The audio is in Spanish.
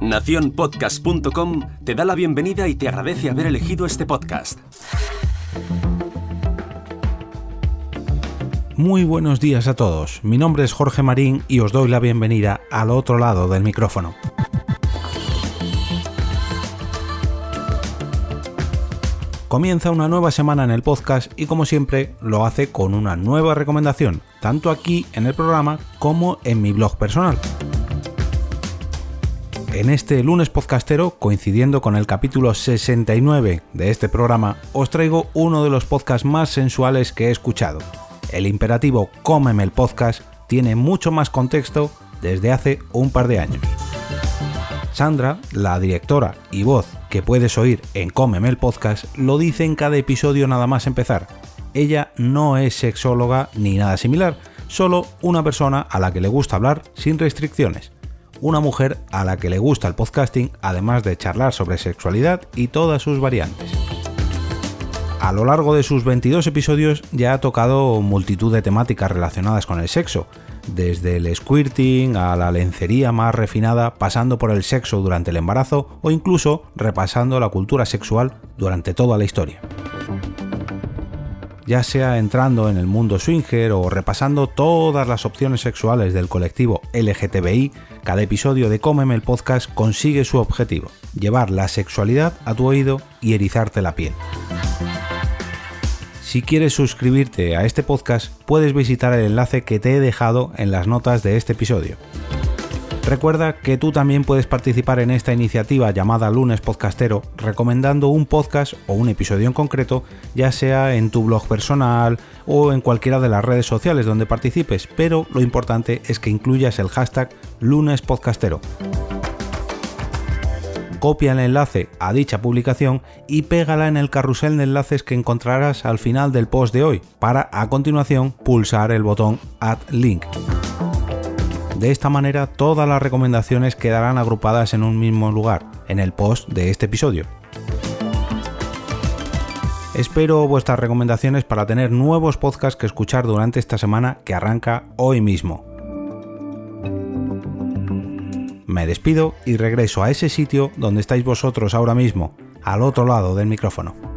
Naciónpodcast.com te da la bienvenida y te agradece haber elegido este podcast. Muy buenos días a todos, mi nombre es Jorge Marín y os doy la bienvenida al otro lado del micrófono. Comienza una nueva semana en el podcast y como siempre lo hace con una nueva recomendación, tanto aquí en el programa como en mi blog personal. En este lunes podcastero, coincidiendo con el capítulo 69 de este programa, os traigo uno de los podcasts más sensuales que he escuchado. El imperativo Cómeme el podcast tiene mucho más contexto desde hace un par de años. Sandra, la directora y voz que puedes oír en Cómeme el podcast, lo dice en cada episodio nada más empezar. Ella no es sexóloga ni nada similar, solo una persona a la que le gusta hablar sin restricciones una mujer a la que le gusta el podcasting, además de charlar sobre sexualidad y todas sus variantes. A lo largo de sus 22 episodios ya ha tocado multitud de temáticas relacionadas con el sexo, desde el squirting a la lencería más refinada, pasando por el sexo durante el embarazo o incluso repasando la cultura sexual durante toda la historia ya sea entrando en el mundo swinger o repasando todas las opciones sexuales del colectivo LGTBI, cada episodio de Cómeme el podcast consigue su objetivo, llevar la sexualidad a tu oído y erizarte la piel. Si quieres suscribirte a este podcast, puedes visitar el enlace que te he dejado en las notas de este episodio. Recuerda que tú también puedes participar en esta iniciativa llamada Lunes Podcastero recomendando un podcast o un episodio en concreto, ya sea en tu blog personal o en cualquiera de las redes sociales donde participes, pero lo importante es que incluyas el hashtag Lunes Podcastero. Copia el enlace a dicha publicación y pégala en el carrusel de enlaces que encontrarás al final del post de hoy, para a continuación pulsar el botón Add Link. De esta manera todas las recomendaciones quedarán agrupadas en un mismo lugar, en el post de este episodio. Espero vuestras recomendaciones para tener nuevos podcasts que escuchar durante esta semana que arranca hoy mismo. Me despido y regreso a ese sitio donde estáis vosotros ahora mismo, al otro lado del micrófono.